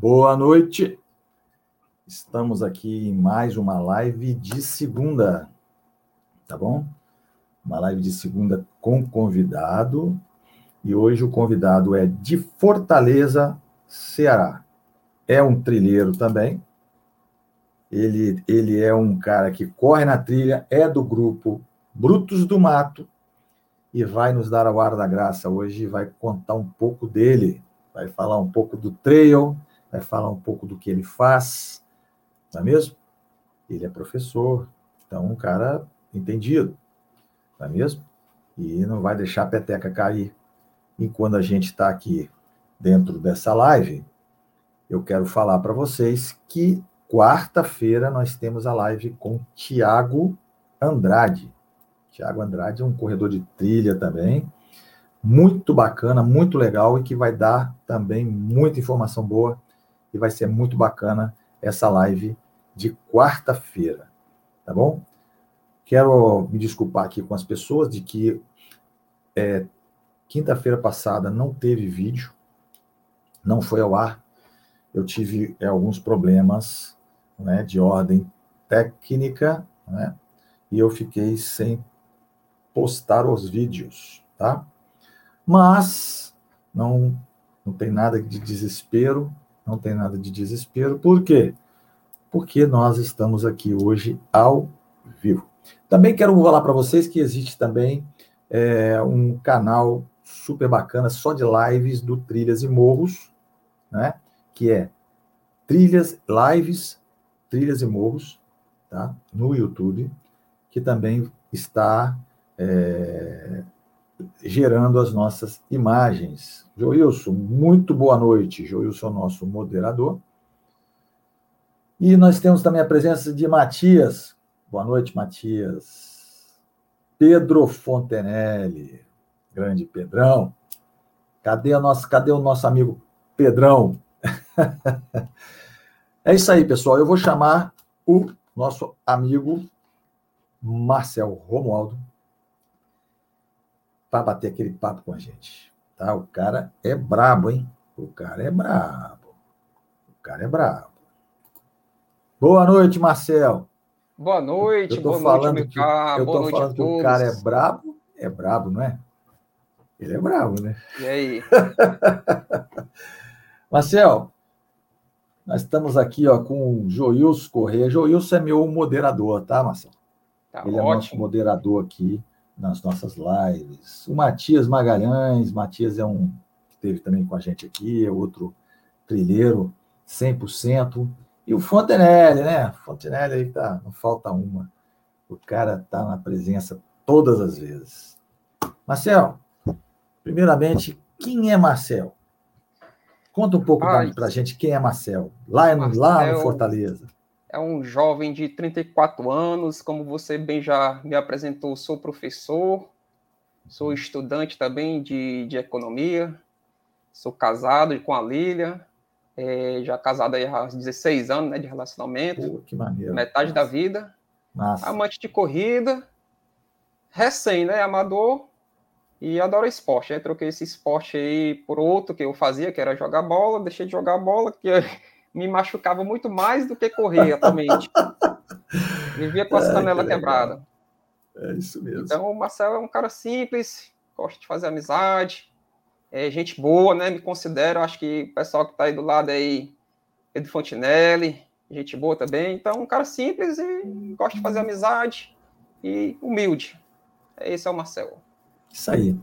Boa noite. Estamos aqui em mais uma live de segunda, tá bom? Uma live de segunda com convidado. E hoje o convidado é de Fortaleza, Ceará. É um trilheiro também. Ele, ele é um cara que corre na trilha, é do grupo Brutos do Mato e vai nos dar a ar da graça hoje, vai contar um pouco dele, vai falar um pouco do trail, vai falar um pouco do que ele faz, não é mesmo? Ele é professor, então um cara entendido, não é mesmo? E não vai deixar a peteca cair. E quando a gente está aqui dentro dessa live, eu quero falar para vocês que quarta-feira nós temos a live com Tiago Andrade. Tiago Andrade é um corredor de trilha também, muito bacana, muito legal e que vai dar também muita informação boa e vai ser muito bacana essa live de quarta-feira, tá bom? Quero me desculpar aqui com as pessoas de que é, quinta-feira passada não teve vídeo, não foi ao ar. Eu tive é, alguns problemas né, de ordem técnica, né, e eu fiquei sem postar os vídeos, tá? Mas não não tem nada de desespero, não tem nada de desespero. Por quê? Porque nós estamos aqui hoje ao vivo. Também quero falar para vocês que existe também é, um canal super bacana só de lives do Trilhas e Morros, né? Que é Trilhas Lives, Trilhas e Morros, tá? No YouTube, que também está é, gerando as nossas imagens. Joilson, muito boa noite. Joilson é nosso moderador. E nós temos também a presença de Matias. Boa noite, Matias. Pedro Fontenelle, grande Pedrão. Cadê, a nossa, cadê o nosso amigo Pedrão? é isso aí, pessoal. Eu vou chamar o nosso amigo Marcel Romualdo para bater aquele papo com a gente. Tá? O cara é brabo, hein? O cara é brabo. O cara é brabo. Boa noite, Marcel. Boa noite, eu tô boa falando noite, que, Eu tô falando que o cara é brabo, é brabo, não é? Ele é brabo, né? E aí? Marcel, nós estamos aqui ó, com o Joilson Corrêa. Joilson é meu moderador, tá, Marcel? Tá Ele ótimo. é nosso moderador aqui nas nossas lives. O Matias Magalhães, Matias é um que esteve também com a gente aqui, é outro trilheiro 100%. E o Fontenelle, né? Fontenelle aí tá, não falta uma. O cara tá na presença todas as vezes. Marcel, primeiramente, quem é Marcel? Conta um pouco para a gente quem é Marcel, lá, no- lá no Marcel- Fortaleza. É um jovem de 34 anos, como você bem já me apresentou, sou professor, sou estudante também de, de economia, sou casado com a Lília, é, já casado aí há 16 anos né, de relacionamento, Pô, metade da vida, Massa. amante de corrida, recém, né, amador, e adoro esporte. Aí troquei esse esporte aí por outro que eu fazia, que era jogar bola, deixei de jogar bola, que me machucava muito mais do que correr atualmente. Vivia com as que canelas legal. quebradas. É isso mesmo. Então, o Marcel é um cara simples, gosta de fazer amizade, é gente boa, né? Me considero, acho que o pessoal que tá aí do lado aí, Pedro Fontinelli, gente boa também. Então, um cara simples e gosta de fazer amizade e humilde. Esse é o Marcel. Isso aí.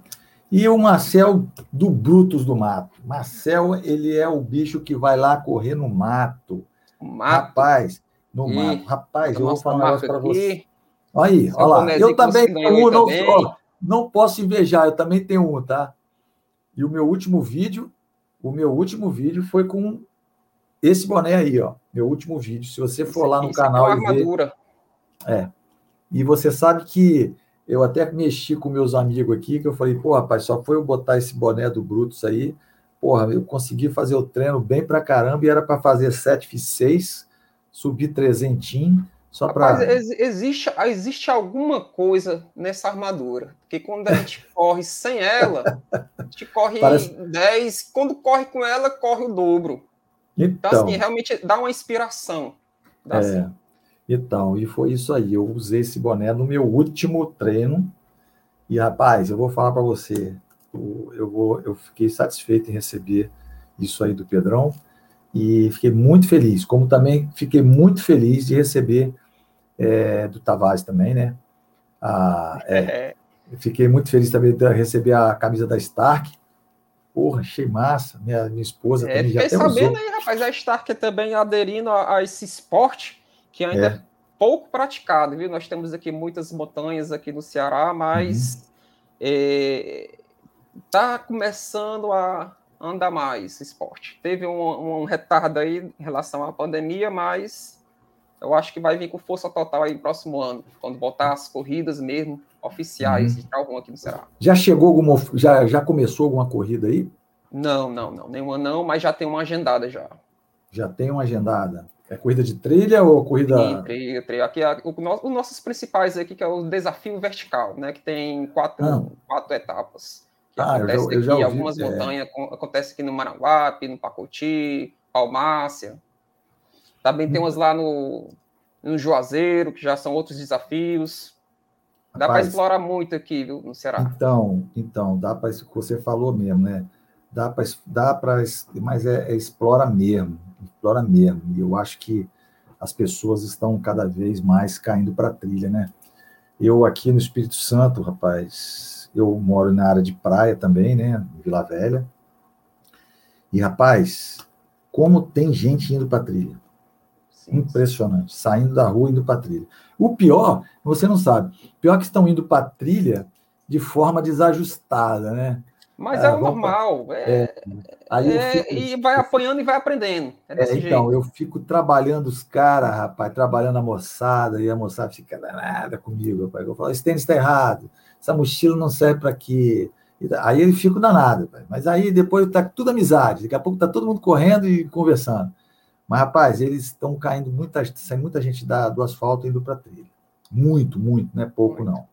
E o Marcel do Brutos do Mato. Marcel, ele é o bicho que vai lá correr no mato. Mato, Rapaz, no mato. Rapaz, eu vou falar um negócio para você. Olha aí, olha lá. Eu também tenho um, não, ó, não posso invejar, eu também tenho um, tá? E o meu último vídeo, o meu último vídeo foi com esse boné aí, ó. Meu último vídeo. Se você for lá no aqui canal é e ver, armadura. E você sabe que eu até mexi com meus amigos aqui, que eu falei, pô, rapaz, só foi eu botar esse boné do Brutus aí, porra, eu consegui fazer o treino bem pra caramba e era para fazer 7x6, subir trezentinho, só para. ex- existe, existe alguma coisa nessa armadura. Porque quando a gente corre sem ela, a gente corre Parece- 10. Quando corre com ela, corre o dobro. Então, então assim, realmente dá uma inspiração. Dá, é, assim. Então, e foi isso aí. Eu usei esse boné no meu último treino. E, rapaz, eu vou falar para você, eu, vou, eu fiquei satisfeito em receber isso aí do Pedrão e fiquei muito feliz, como também fiquei muito feliz de receber é, do Tavares também, né? Ah, é, fiquei muito feliz também de receber a camisa da Stark. Porra, achei massa. Minha, minha esposa é, também já até sabendo usou. aí, rapaz, a Stark é também aderindo a, a esse esporte que ainda é. é. pouco praticado, viu? Nós temos aqui muitas montanhas aqui no Ceará, mas uhum. é, tá começando a andar mais esporte. Teve um, um retardo aí em relação à pandemia, mas eu acho que vai vir com força total aí no próximo ano, quando voltar as corridas mesmo oficiais uhum. de Calvão aqui no Ceará. Já chegou alguma, já, já começou alguma corrida aí? Não, não, não, nenhuma não, mas já tem uma agendada já. Já tem uma agendada. É corrida de trilha ou corrida? Sim, trilha, trilha. Aqui, o, os nossos principais aqui, que é o desafio vertical, né? Que tem quatro, ah. quatro etapas. Que ah, acontece eu já, eu já aqui, ouvi, algumas é... montanhas, acontece aqui no Maranguape, no Pacoti, Palmácia. Também tem umas lá no, no Juazeiro, que já são outros desafios. Dá para explorar muito aqui, viu, no Ceará. Então, então dá para isso que você falou mesmo, né? Dá para, dá para, mas é, é, explora mesmo, explora mesmo. E eu acho que as pessoas estão cada vez mais caindo para a trilha, né? Eu aqui no Espírito Santo, rapaz, eu moro na área de praia também, né? Vila Velha. E rapaz, como tem gente indo para trilha. Impressionante. Saindo da rua, indo para trilha. O pior, você não sabe, pior que estão indo para trilha de forma desajustada, né? Mas é, é o normal. É, é, aí é, fico, e vai apanhando e vai aprendendo. É, é então, eu fico trabalhando os caras, rapaz, trabalhando a moçada, e a moçada fica danada comigo, rapaz. Eu falo, esse tênis está errado, essa mochila não serve para quê? Aí ele fica danado, rapaz. mas aí depois tá tudo amizade, daqui a pouco tá todo mundo correndo e conversando. Mas, rapaz, eles estão caindo, muita, sai muita gente da, do asfalto indo para a trilha. Muito, muito, não é pouco, não.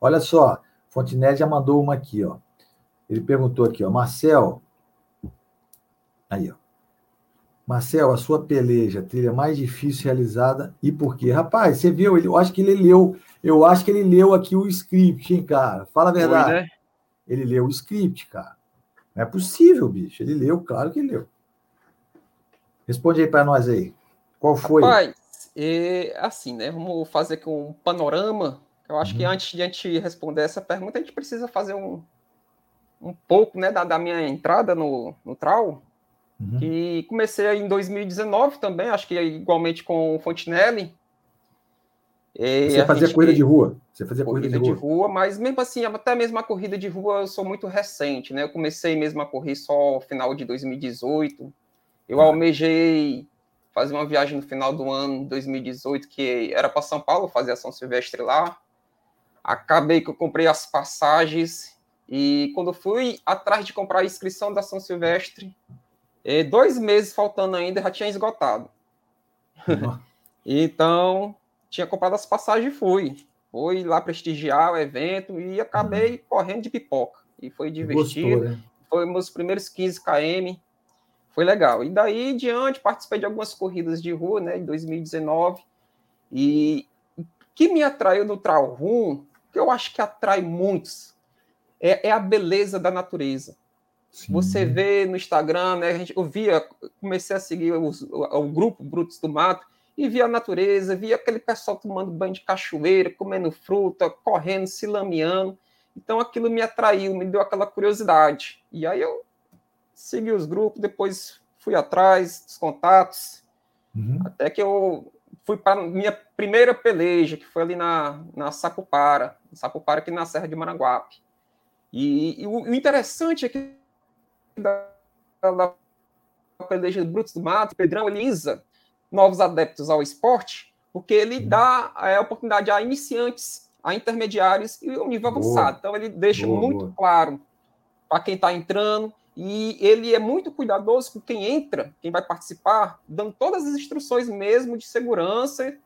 Olha só, Fontenelle já mandou uma aqui, ó. Ele perguntou aqui, ó, Marcel. Aí, ó. Marcel, a sua peleja, trilha mais difícil realizada e por quê? Rapaz, você viu, ele, eu acho que ele leu, eu acho que ele leu aqui o script, hein, cara? Fala a verdade. Foi, né? Ele leu o script, cara. Não é possível, bicho. Ele leu, claro que leu. Responde aí para nós aí. Qual foi? Rapaz, é, assim, né? Vamos fazer aqui um panorama. Eu acho uhum. que antes de a gente responder essa pergunta, a gente precisa fazer um, um pouco né, da, da minha entrada no, no Trau. Uhum. Que comecei em 2019 também, acho que igualmente com o Fontinelli. Você fazia gente, corrida de rua? Você fazia corrida, corrida de, rua. de, rua. mas mesmo assim, até mesmo a corrida de rua eu sou muito recente, né? Eu comecei mesmo a correr só no final de 2018. Eu ah. almejei fazer uma viagem no final do ano 2018, que era para São Paulo, fazer a São Silvestre lá. Acabei que eu comprei as passagens e quando fui atrás de comprar a inscrição da São Silvestre, eh, dois meses faltando ainda, já tinha esgotado. Uhum. então, tinha comprado as passagens e fui. Fui lá prestigiar o evento e acabei uhum. correndo de pipoca. E foi divertido. Gostou, né? Foi meus primeiros 15 km foi legal. E daí em diante, participei de algumas corridas de rua, né, em 2019, e o que me atraiu no trail run, que eu acho que atrai muitos, é, é a beleza da natureza. Sim. Você vê no Instagram, né, a gente, eu via, comecei a seguir os, o, o, grupo Brutos do Mato, e via a natureza, via aquele pessoal tomando banho de cachoeira, comendo fruta, correndo, se lameando. Então aquilo me atraiu, me deu aquela curiosidade. E aí eu segui os grupos, depois fui atrás dos contatos, uhum. até que eu fui para minha primeira peleja, que foi ali na, na Sapupara, Sapupara aqui na Serra de Maranguape. E, e o, o, interessante é que da, da peleja do Brutos do Mato, Pedrão Elisa, novos adeptos ao esporte, porque ele uhum. dá a oportunidade a iniciantes, a intermediários e o nível boa. avançado. Então ele deixa boa, muito boa. claro para quem está entrando e ele é muito cuidadoso com quem entra, quem vai participar, dando todas as instruções mesmo de segurança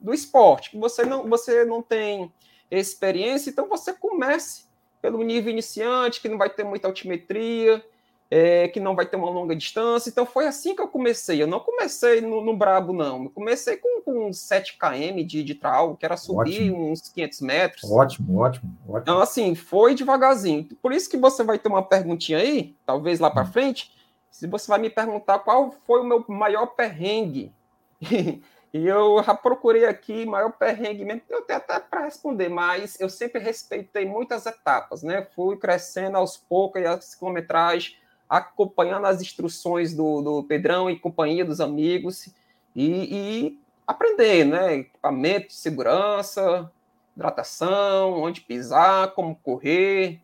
do esporte. Que você não, você não tem experiência, então você comece pelo nível iniciante, que não vai ter muita altimetria, é, que não vai ter uma longa distância. Então foi assim que eu comecei. Eu não comecei no, no brabo, não. Eu comecei com, com 7 km de, de trail, que era subir ótimo. uns 500 metros. Ótimo, ótimo, ótimo. Então, assim, foi devagarzinho. Por isso que você vai ter uma perguntinha aí, talvez lá para hum. frente, se você vai me perguntar qual foi o meu maior perrengue. E eu já procurei aqui maior perrengue mesmo, eu tenho até para responder, mas eu sempre respeitei muitas etapas, né? Fui crescendo aos poucos as quilometragens, acompanhando as instruções do, do Pedrão e companhia dos amigos e, e aprender, né? Equipamento segurança, hidratação, onde pisar, como correr.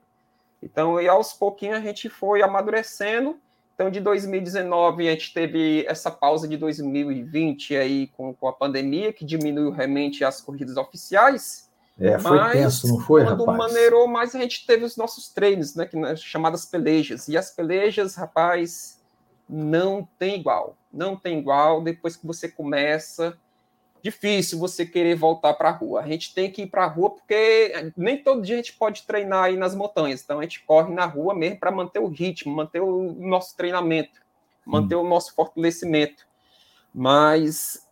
Então, e aos pouquinhos a gente foi amadurecendo então, de 2019, a gente teve essa pausa de 2020 aí com, com a pandemia, que diminuiu realmente as corridas oficiais. É, foi mas, tenso, não foi, quando rapaz? maneirou mais, a gente teve os nossos treinos, né, que, né, chamadas pelejas. E as pelejas, rapaz, não tem igual. Não tem igual. Depois que você começa, difícil você querer voltar para a rua. A gente tem que ir para a rua porque nem todo dia a gente pode treinar aí nas montanhas. Então a gente corre na rua mesmo para manter o ritmo, manter o nosso treinamento, manter hum. o nosso fortalecimento. Mas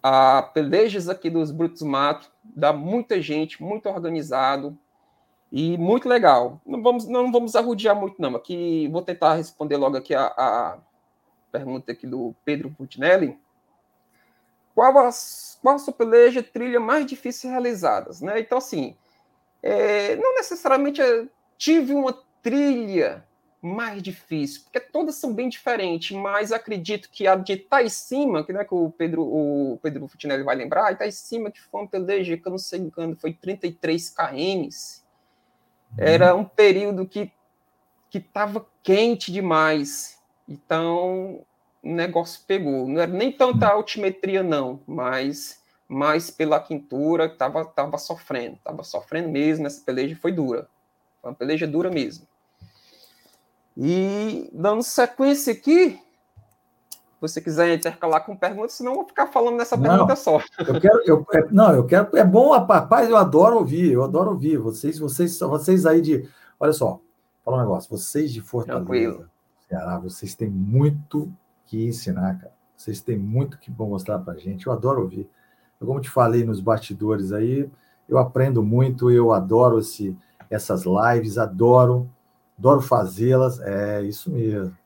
a pelejas aqui dos Brutos Mato dá muita gente, muito organizado e muito legal. Não vamos, não vamos arrudear muito não. Aqui vou tentar responder logo aqui a, a pergunta aqui do Pedro Putinelli qual a, qual a sua peleja trilha mais difícil realizadas, né? Então, assim, é, não necessariamente tive uma trilha mais difícil, porque todas são bem diferentes, mas acredito que a de Itaicima, que, né, que o Pedro, o Pedro Futinelli vai lembrar, Itaicima, que foi uma peleja que eu não sei quando, foi 33 km, uhum. era um período que que estava quente demais, então o negócio pegou. Não era nem tanta altimetria, não, mas mais pela quintura, tava, tava sofrendo, tava sofrendo mesmo, essa peleja foi dura. Foi uma peleja dura mesmo. E dando sequência aqui, se você quiser intercalar com perguntas, senão eu vou ficar falando nessa pergunta não, só. Eu quero, eu, é, não, eu quero, é bom, rapaz, eu adoro ouvir, eu adoro ouvir. Vocês, vocês, vocês aí de, olha só, fala um negócio, vocês de Fortaleza, Tranquilo. Ceará, vocês têm muito que ensinar, cara. Vocês têm muito que mostrar para a gente. Eu adoro ouvir. Eu, como te falei nos bastidores aí, eu aprendo muito, eu adoro esse, essas lives, adoro, adoro fazê-las. É isso mesmo.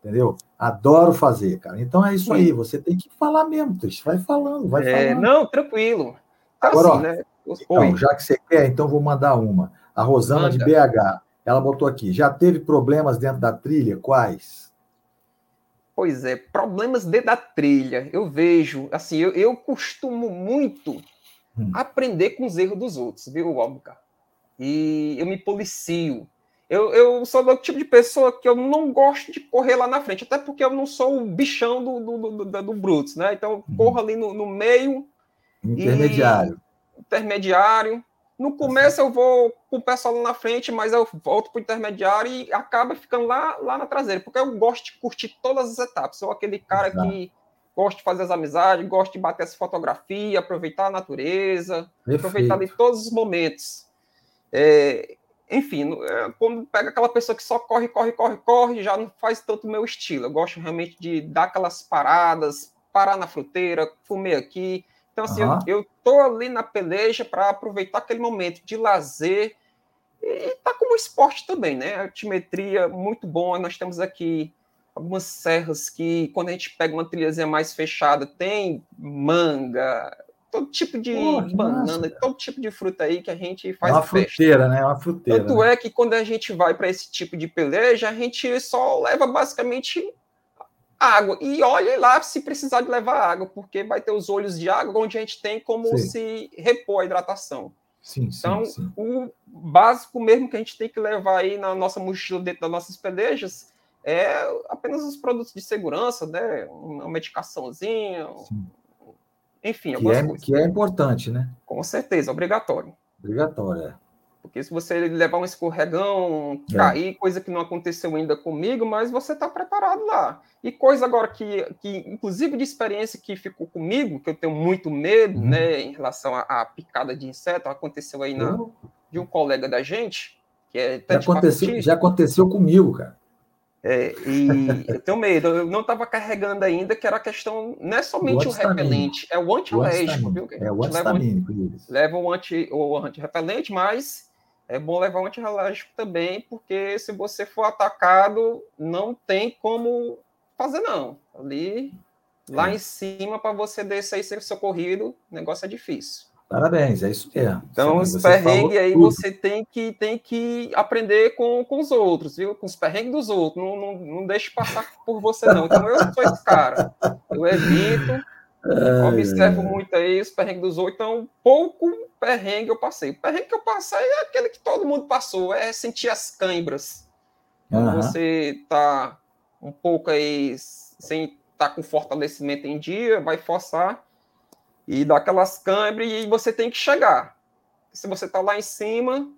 Entendeu? Adoro fazer, cara. Então é isso aí, você tem que falar mesmo, Tux. Vai falando, vai é, falando. Não, tranquilo. Tá Agora, assim, ó, né? então, já que você quer, então vou mandar uma. A Rosana Manda. de BH, ela botou aqui. Já teve problemas dentro da trilha? Quais? Pois é, problemas dentro da trilha. Eu vejo, assim, eu, eu costumo muito hum. aprender com os erros dos outros, viu, Albuquerque? E eu me policio. Eu, eu sou do tipo de pessoa que eu não gosto de correr lá na frente, até porque eu não sou o bichão do, do, do, do Brutus, né? Então, eu hum. corro ali no, no meio. Intermediário. E, intermediário. No começo eu vou com o pessoal lá na frente, mas eu volto para o intermediário e acaba ficando lá, lá na traseira, porque eu gosto de curtir todas as etapas. Sou aquele cara Exato. que gosta de fazer as amizades, gosta de bater essa fotografia, aproveitar a natureza, Perfeito. aproveitar ali todos os momentos. É, enfim, é, quando pega aquela pessoa que só corre, corre, corre, corre, já não faz tanto o meu estilo. Eu gosto realmente de dar aquelas paradas, parar na fruteira, comer aqui, então, assim, uhum. eu, eu tô ali na peleja para aproveitar aquele momento de lazer e tá como esporte também, né? Altimetria muito bom. Nós temos aqui algumas serras que, quando a gente pega uma trilhazinha mais fechada, tem manga, todo tipo de Pô, banana, massa. todo tipo de fruta aí que a gente faz. É uma fruteira, né? É uma fruteira. Tanto né? é que quando a gente vai para esse tipo de peleja, a gente só leva basicamente água. E olhe lá se precisar de levar água, porque vai ter os olhos de água onde a gente tem como sim. se repor a hidratação. Sim, então, sim, sim. o básico mesmo que a gente tem que levar aí na nossa mochila dentro das nossas pelejas é apenas os produtos de segurança, né? Uma medicaçãozinha, sim. enfim, que é, coisas. Que é importante, né? Com certeza, obrigatório. Obrigatório, é. Porque se você levar um escorregão, é. cair, coisa que não aconteceu ainda comigo, mas você está preparado lá. E coisa agora que, que, inclusive de experiência que ficou comigo, que eu tenho muito medo, uhum. né, em relação à, picada de inseto, aconteceu aí na, uhum. de um colega da gente, que é já aconteceu, já aconteceu comigo, cara. É, e eu tenho medo, eu não estava carregando ainda, que era a questão, não é somente o, o repelente, é o antialérgico, viu? É o antistamínico, leva, leva o anti o antirrepelente, mas é bom levar o antirrelógio também, porque se você for atacado, não tem como fazer, não. Ali, lá é. em cima, para você descer e ser socorrido, o negócio é difícil. Parabéns, é isso mesmo. Então, os perrengues aí tudo. você tem que, tem que aprender com, com os outros, viu? Com os perrengues dos outros. Não, não, não deixe passar por você, não. Então, eu sou esse cara. Eu evito Observo muito aí os perrengues dos outros, então pouco perrengue eu passei. O perrengue que eu passei é aquele que todo mundo passou, é sentir as cãibras. Uhum. Você tá um pouco aí sem estar tá com fortalecimento em dia, vai forçar e dá aquelas câimbras e você tem que chegar. Se você tá lá em cima,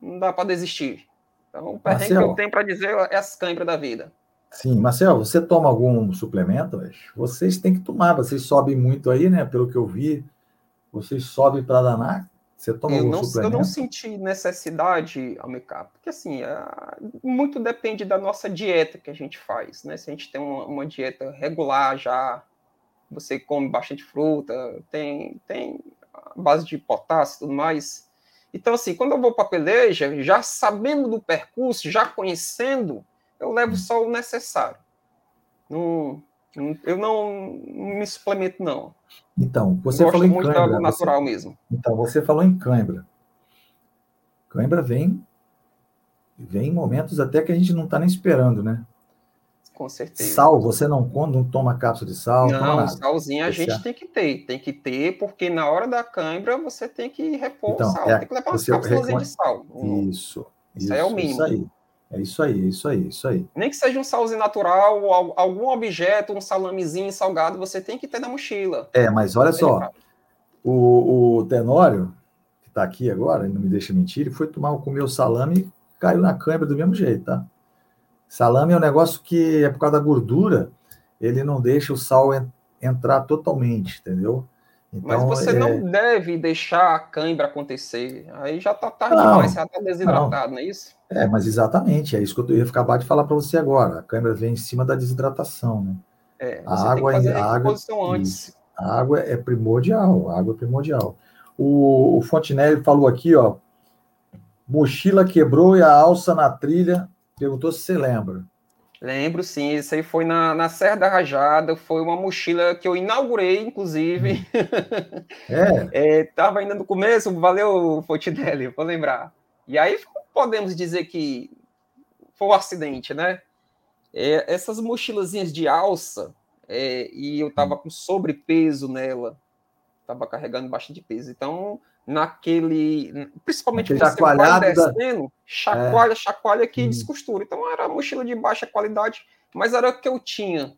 não dá para desistir. Então, o perrengue Marcelo, que eu tenho para dizer é as câimbras da vida. Sim, Marcel, você toma algum suplemento? Vocês têm que tomar, vocês sobem muito aí, né? Pelo que eu vi, vocês sobem para danar. Você toma eu algum não, suplemento? Eu não senti necessidade, Almecar, porque assim, muito depende da nossa dieta que a gente faz, né? Se a gente tem uma, uma dieta regular já, você come bastante fruta, tem, tem base de potássio e tudo mais. Então, assim, quando eu vou para a peleja, já sabendo do percurso, já conhecendo, eu levo só o necessário. Não, eu não, me suplemento, não. Então, você Gosto falou em muito cãibra. natural você, mesmo. Então, você falou em cãibra. Cãibra vem, vem em momentos até que a gente não está nem esperando, né? Com certeza. Sal, você não, não toma cápsula de sal? Não, salzinho a gente tem que ter. Tem que ter, porque na hora da cãibra você tem que repor então, sal. É, tem que levar umas cápsulas recon... de sal. Isso. Isso, isso é o mínimo. Isso aí. É isso aí, é isso aí, é isso aí. Nem que seja um salzinho natural, ou algum objeto, um salamezinho salgado, você tem que ter na mochila. É, mas olha só, o, o Tenório, que está aqui agora, não me deixa mentir, ele foi tomar, comer o salame e caiu na câimbra do mesmo jeito, tá? Salame é um negócio que é por causa da gordura, ele não deixa o sal entrar totalmente, entendeu? Então, Mas você é... não deve deixar a cãibra acontecer. Aí já está tarde não, demais, você já está desidratado, não. não. é isso? É, mas exatamente, é isso que eu ia acabar de falar para você agora. A cãibra vem em cima da desidratação, né? É, a água, que fazer a água, antes. A água é primordial, a água é primordial. O, o Fontinelli falou aqui, ó, mochila quebrou e a alça na trilha, perguntou se você lembra. Lembro, sim. Isso aí foi na, na Serra da Rajada. Foi uma mochila que eu inaugurei, inclusive. É. é tava ainda no começo. Valeu, Fontinelli, vou lembrar. E aí podemos dizer que foi um acidente, né? É, essas mochilazinhas de alça, é, e eu tava com sobrepeso nela. Tava carregando bastante peso. Então, naquele. Principalmente Aquele você vai descendo, da... chacoalha, é. chacoalha que hum. descostura. Então era mochila de baixa qualidade, mas era o que eu tinha.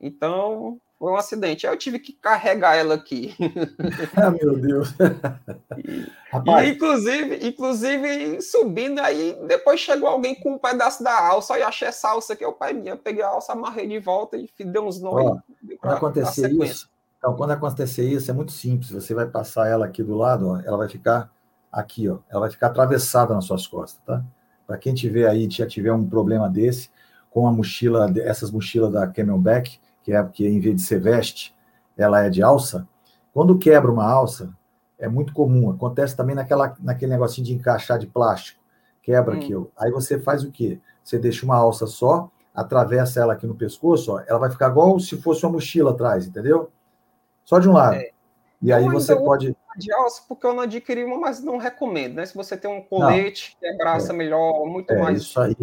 Então foi um acidente. Aí eu tive que carregar ela aqui. ah, meu Deus. e, Rapaz. E, inclusive, inclusive, subindo aí, depois chegou alguém com um pedaço da alça, e achei essa alça aqui, eu peguei a alça, amarrei de volta e deu uns nós. Quando acontecer isso, então, quando acontecer isso, é muito simples. Você vai passar ela aqui do lado, ó, ela vai ficar aqui, ó, ela vai ficar atravessada nas suas costas, tá? Para quem tiver aí, já tiver um problema desse, com a mochila, essas mochilas da Camelback, que é que em vez de ser veste, ela é de alça. Quando quebra uma alça, é muito comum. Acontece também naquela, naquele negocinho de encaixar de plástico. Quebra hum. aquilo. Aí você faz o quê? Você deixa uma alça só, atravessa ela aqui no pescoço, ó, ela vai ficar igual se fosse uma mochila atrás, entendeu? Só de um lado. É. E aí você pode. De alça, porque eu não adquiri uma, mas não recomendo, né? Se você tem um colete não. que abraça é. melhor, muito é, mais. Isso aí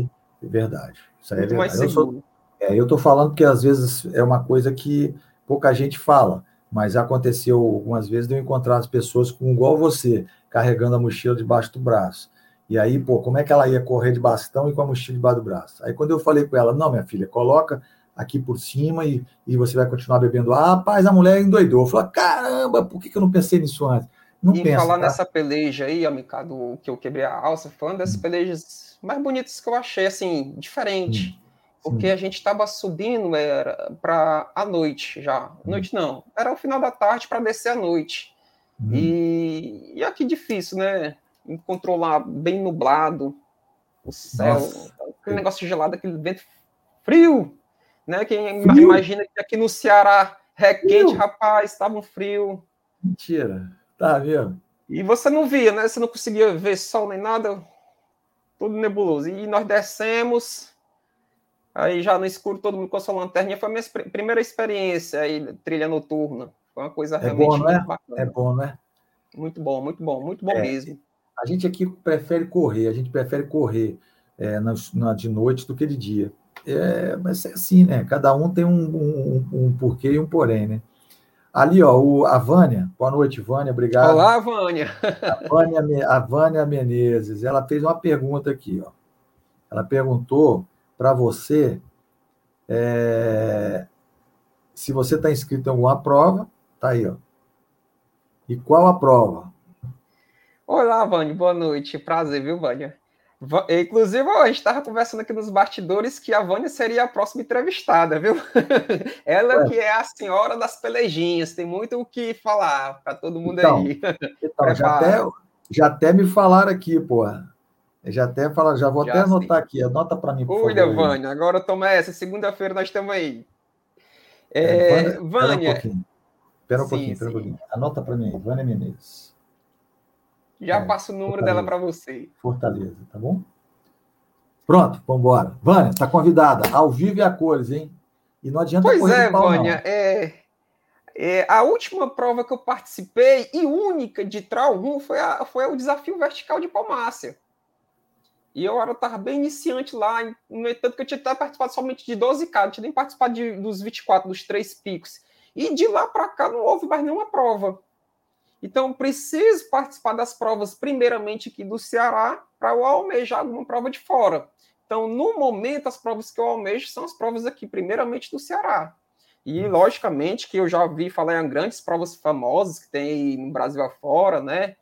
é verdade. Isso aí é muito é verdade. Mais seguro. Eu, é, eu tô falando que às vezes é uma coisa que pouca gente fala, mas aconteceu algumas vezes de eu encontrar as pessoas com igual você, carregando a mochila debaixo do braço. E aí, pô, como é que ela ia correr de bastão e com a mochila debaixo do braço? Aí quando eu falei com ela, não, minha filha, coloca aqui por cima e, e você vai continuar bebendo. Ah, rapaz, a mulher endoidou. Falei, caramba, por que, que eu não pensei nisso antes? Não e pensa, falar tá? nessa peleja aí, amicado, que eu quebrei a alça, foi uma das hum. pelejas mais bonitas que eu achei, assim, diferente. Hum. Porque a gente estava subindo era para a noite já. Hum. Noite não, era o final da tarde para descer à noite. Hum. E, e aqui difícil, né? Controlar bem nublado o céu, Nossa. aquele negócio gelado, aquele vento Frio, né? Quem frio? imagina que aqui no Ceará é quente, rapaz, estava um frio. Mentira, tá vendo? E você não via, né? Você não conseguia ver sol nem nada, tudo nebuloso. E nós descemos, aí já no escuro, todo mundo com a sua lanterna. Foi a minha primeira experiência aí, trilha noturna. Foi uma coisa é realmente bom, né? É bom, né? Muito bom, muito bom, muito bom é. mesmo. A gente aqui prefere correr, a gente prefere correr é, na, na, de noite do que de dia. É, mas é assim, né? Cada um tem um, um, um porquê e um porém, né? Ali, ó, o, a Vânia, boa noite, Vânia, obrigado. Olá, Vânia. A Vânia, a Vânia Menezes, ela fez uma pergunta aqui, ó. Ela perguntou para você é, se você está inscrito em alguma prova, tá aí, ó. E qual a prova? Olá, Vânia, boa noite. Prazer, viu, Vânia? Inclusive, a gente estava conversando aqui nos bastidores que a Vânia seria a próxima entrevistada, viu? Ela é. que é a senhora das pelejinhas, tem muito o que falar para todo mundo então, aí. Então, já até, já até me falaram aqui, porra. Já até falaram, já vou já até anotar aqui, anota para mim, por Cuida, favor. Vânia, agora toma essa, segunda-feira nós estamos aí. É, é, Vânia... Espera um pouquinho, espera um pouquinho. Anota para mim, Vânia Menezes. Já é, passo o número Fortaleza. dela para você. Fortaleza, tá bom? Pronto, vamos embora. Vânia, está convidada, ao vivo e a cores, hein? E não adianta Pois é, pau, Vânia, é, é, a última prova que eu participei e única de Trau 1 foi, a, foi o desafio vertical de Palmácia. E eu estava bem iniciante lá, no entanto que eu tinha participado somente de 12K, não tinha nem participado de, dos 24, dos três picos. E de lá para cá não houve mais nenhuma prova. Então, preciso participar das provas, primeiramente aqui do Ceará, para eu almejar alguma prova de fora. Então, no momento, as provas que eu almejo são as provas aqui, primeiramente do Ceará. E, logicamente, que eu já vi falar em grandes provas famosas que tem no Brasil afora, né?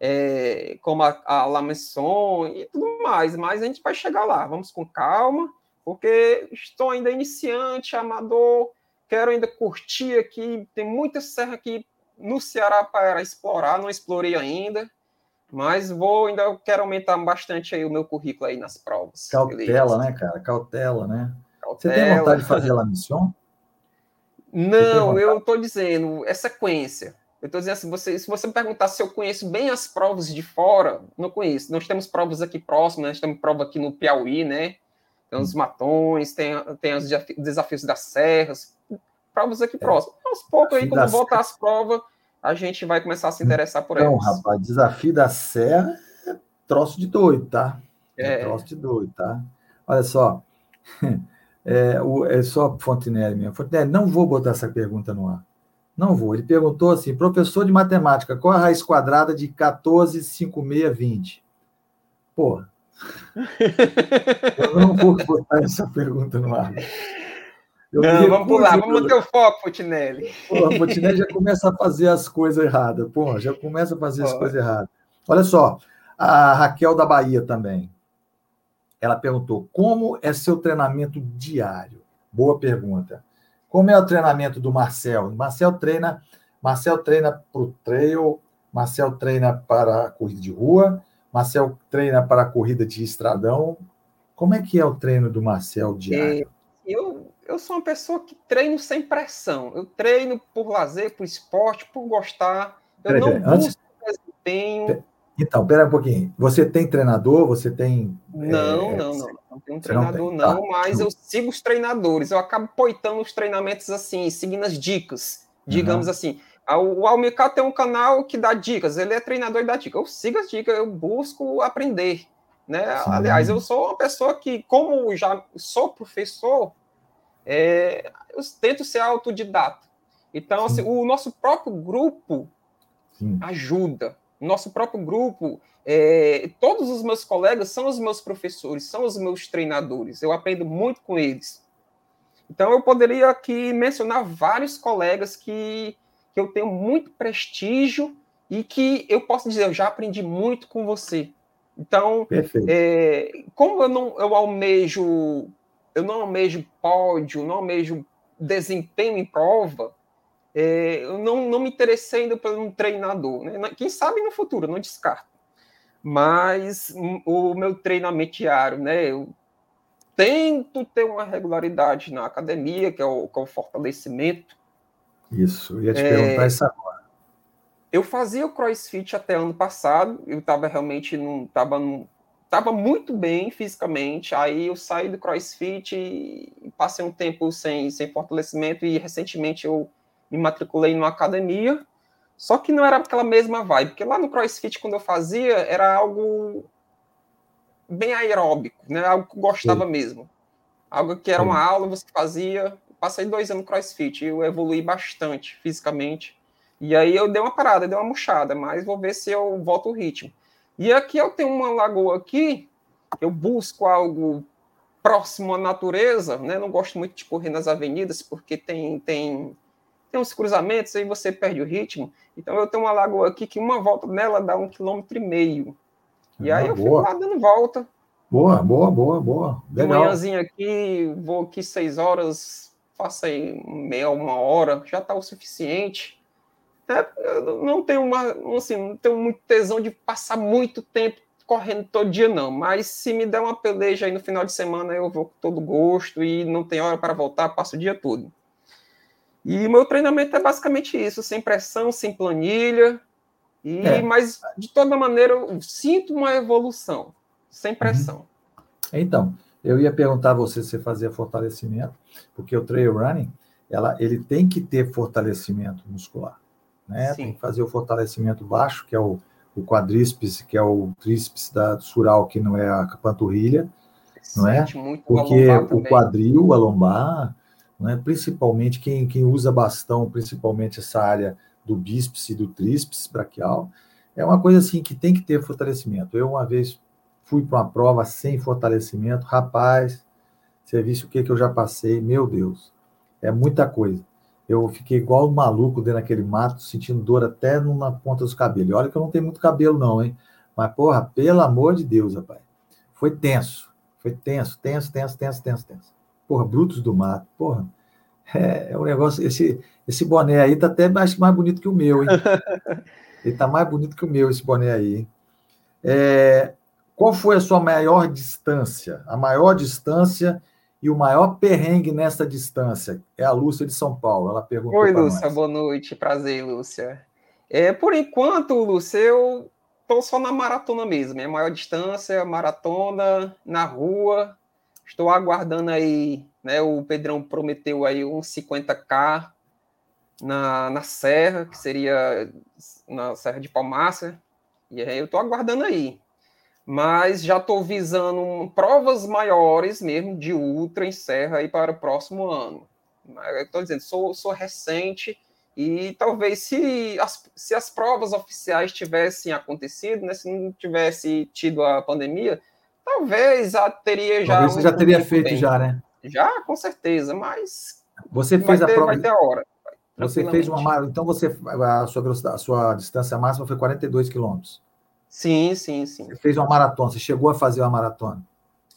É, como a, a La Maison e tudo mais. Mas a gente vai chegar lá. Vamos com calma, porque estou ainda iniciante, amador, quero ainda curtir aqui. Tem muita serra aqui no Ceará para explorar, não explorei ainda, mas vou ainda quero aumentar bastante aí o meu currículo aí nas provas. Cautela, beleza? né, cara? Cautela, né? Cautela. Você tem vontade de fazer a missão? Não, eu estou dizendo, é sequência. Eu estou dizendo assim, você, se você me perguntar se eu conheço bem as provas de fora, não conheço. Nós temos provas aqui próximas, nós temos prova aqui no Piauí, né? Tem os hum. matões, tem, tem os desafios das serras, provas aqui é. próximas. Aos poucos aí, quando voltar as provas, a gente vai começar a se interessar por elas. Não, rapaz, desafio da Serra é troço de doido, tá? É, é troço de doido, tá? Olha só, é, o, é só Fontenelle mesmo. Fontenelle, não vou botar essa pergunta no ar. Não vou. Ele perguntou assim, professor de matemática, qual a raiz quadrada de 14, 5, 6, 20? Pô, eu não vou botar essa pergunta no ar. Eu não, vamos pular, vamos manter o foco, Futinelli. Pô, Futinelli já começa a fazer as coisas erradas. Pô, já começa a fazer Pô. as coisas erradas. Olha só, a Raquel da Bahia também. Ela perguntou: como é seu treinamento diário? Boa pergunta. Como é o treinamento do Marcel? Marcel treina, Marcel treina para o trail, Marcel treina para a corrida de rua, Marcel treina para a corrida de estradão. Como é que é o treino do Marcel diário? É, eu eu sou uma pessoa que treino sem pressão. Eu treino por lazer, por esporte, por gostar. Eu pera, não pera, busco antes... desempenho. Então, pera um pouquinho. Você tem treinador? Você tem. Não, é... não, não. Não tenho um treinador, não, não tá. mas eu sigo os treinadores. Eu acabo poitando os treinamentos assim, seguindo as dicas. Digamos uhum. assim. O Almicar tem um canal que dá dicas. Ele é treinador e dá dicas. Eu sigo as dicas, eu busco aprender. Né? Aliás, eu sou uma pessoa que, como já sou professor, é, eu tento ser autodidata. Então, assim, o nosso próprio grupo Sim. ajuda. Nosso próprio grupo, é, todos os meus colegas são os meus professores, são os meus treinadores. Eu aprendo muito com eles. Então, eu poderia aqui mencionar vários colegas que, que eu tenho muito prestígio e que eu posso dizer, eu já aprendi muito com você. Então, é, como eu não eu almejo eu não almejo pódio, não almejo desempenho em prova, é, eu não, não me interessei ainda por um treinador. Né? Quem sabe no futuro, não descarto. Mas o meu treinamento diário, né? Eu tento ter uma regularidade na academia, que é o, que é o fortalecimento. Isso, eu ia te é, perguntar isso agora. Eu fazia o CrossFit até ano passado, eu estava realmente não estava tava muito bem fisicamente, aí eu saí do CrossFit e passei um tempo sem, sem fortalecimento e recentemente eu me matriculei numa academia, só que não era aquela mesma vibe, porque lá no CrossFit quando eu fazia era algo bem aeróbico, né? Algo que eu gostava Sim. mesmo. Algo que era uma aula, você fazia. Passei dois anos no CrossFit e eu evolui bastante fisicamente. E aí eu dei uma parada, dei uma murchada, mas vou ver se eu volto o ritmo. E aqui eu tenho uma lagoa aqui, eu busco algo próximo à natureza, né? Não gosto muito de correr nas avenidas porque tem tem tem uns cruzamentos aí você perde o ritmo. Então eu tenho uma lagoa aqui que uma volta nela dá um quilômetro e meio. E aí ah, eu boa. fico lá dando volta. Boa, boa, boa, boa. Legal. De manhãzinha aqui, vou aqui seis horas, faço aí meia, uma hora, já tá o suficiente. É, não tenho uma, assim, não tenho muito tesão de passar muito tempo correndo todo dia, não. Mas se me der uma peleja aí no final de semana, eu vou com todo gosto e não tem hora para voltar, passo o dia todo. E meu treinamento é basicamente isso, sem pressão, sem planilha, e, é. Mas, de toda maneira, eu sinto uma evolução, sem uhum. pressão. Então, eu ia perguntar a você se você fazia fortalecimento, porque o trail running, ela, ele tem que ter fortalecimento muscular. Né? Tem que fazer o fortalecimento baixo, que é o, o quadríceps, que é o tríceps da sural, que não é a panturrilha, não é? Porque o quadril, a lombar, não é? principalmente quem, quem usa bastão, principalmente essa área do bíceps e do tríceps braquial. É uma coisa assim que tem que ter fortalecimento. Eu uma vez fui para uma prova sem fortalecimento, rapaz, você viu o que, que eu já passei, meu Deus, é muita coisa. Eu fiquei igual um maluco dentro daquele mato, sentindo dor até na ponta dos cabelos. E olha que eu não tenho muito cabelo, não, hein? Mas, porra, pelo amor de Deus, rapaz. Foi tenso. Foi tenso, tenso, tenso, tenso, tenso, tenso. Porra, brutos do mato. Porra, é, é um negócio. Esse, esse boné aí tá até mais, mais bonito que o meu, hein? Ele tá mais bonito que o meu, esse boné aí, hein? É, qual foi a sua maior distância? A maior distância e o maior perrengue nessa distância? É a Lúcia de São Paulo. Ela perguntou. Oi, Lúcia, nós. boa noite. Prazer, Lúcia. É, por enquanto, Lúcia, eu tô só na maratona mesmo. É a maior distância, maratona, na rua. Estou aguardando aí, né? O Pedrão prometeu aí uns 50k na, na Serra, que seria na Serra de Palmácia, e aí eu estou aguardando aí. Mas já estou visando provas maiores mesmo de ultra em Serra aí para o próximo ano. Estou dizendo, sou, sou recente e talvez se as, se as provas oficiais tivessem acontecido, né, se não tivesse tido a pandemia, talvez já teria já. Talvez você já teria feito bem. já, né? Já, com certeza, mas. Você fez ter, a prova. Vai ter a hora. Você fez uma então você a sua a sua distância máxima foi 42 quilômetros. Sim, sim, sim. Você fez uma maratona, você chegou a fazer uma maratona?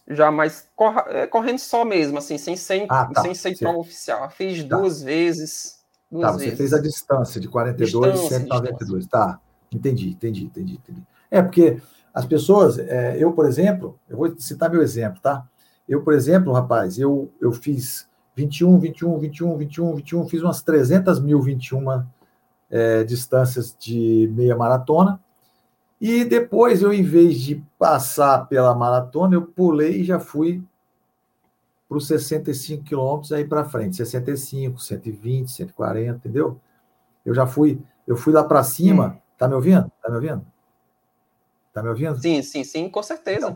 Já, mas é, correndo só mesmo, assim, sem ser, ah, tá. sem ser prova oficial. Fiz tá. duas vezes. Duas tá, você vezes. fez a distância de 42 e 192. Tá, entendi, entendi, entendi, entendi. É, porque as pessoas, é, eu, por exemplo, eu vou citar meu exemplo, tá? Eu, por exemplo, rapaz, eu, eu fiz 21, 21, 21, 21, 21, fiz umas 300 mil 21 é, distâncias de meia maratona. E depois eu, em vez de passar pela maratona, eu pulei e já fui para os 65 quilômetros aí para frente, 65, 120, 140, entendeu? Eu já fui, eu fui lá para cima. Hum. Tá me ouvindo? Tá me ouvindo? Tá me ouvindo? Sim, sim, sim, com certeza.